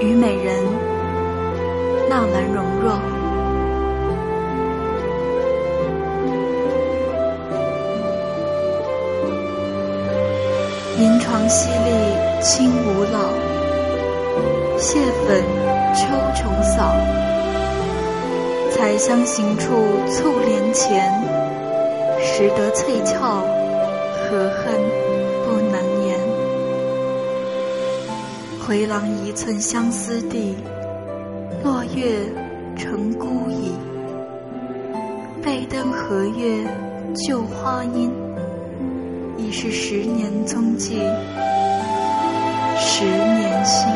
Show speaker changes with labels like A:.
A: 虞美人，纳兰容若。银床淅沥清无老，蟹粉秋虫扫。采香行处促帘前，识得翠翘，何恨回廊一寸相思地，落月成孤影。背灯和月旧花阴，已是十年踪迹，十年心。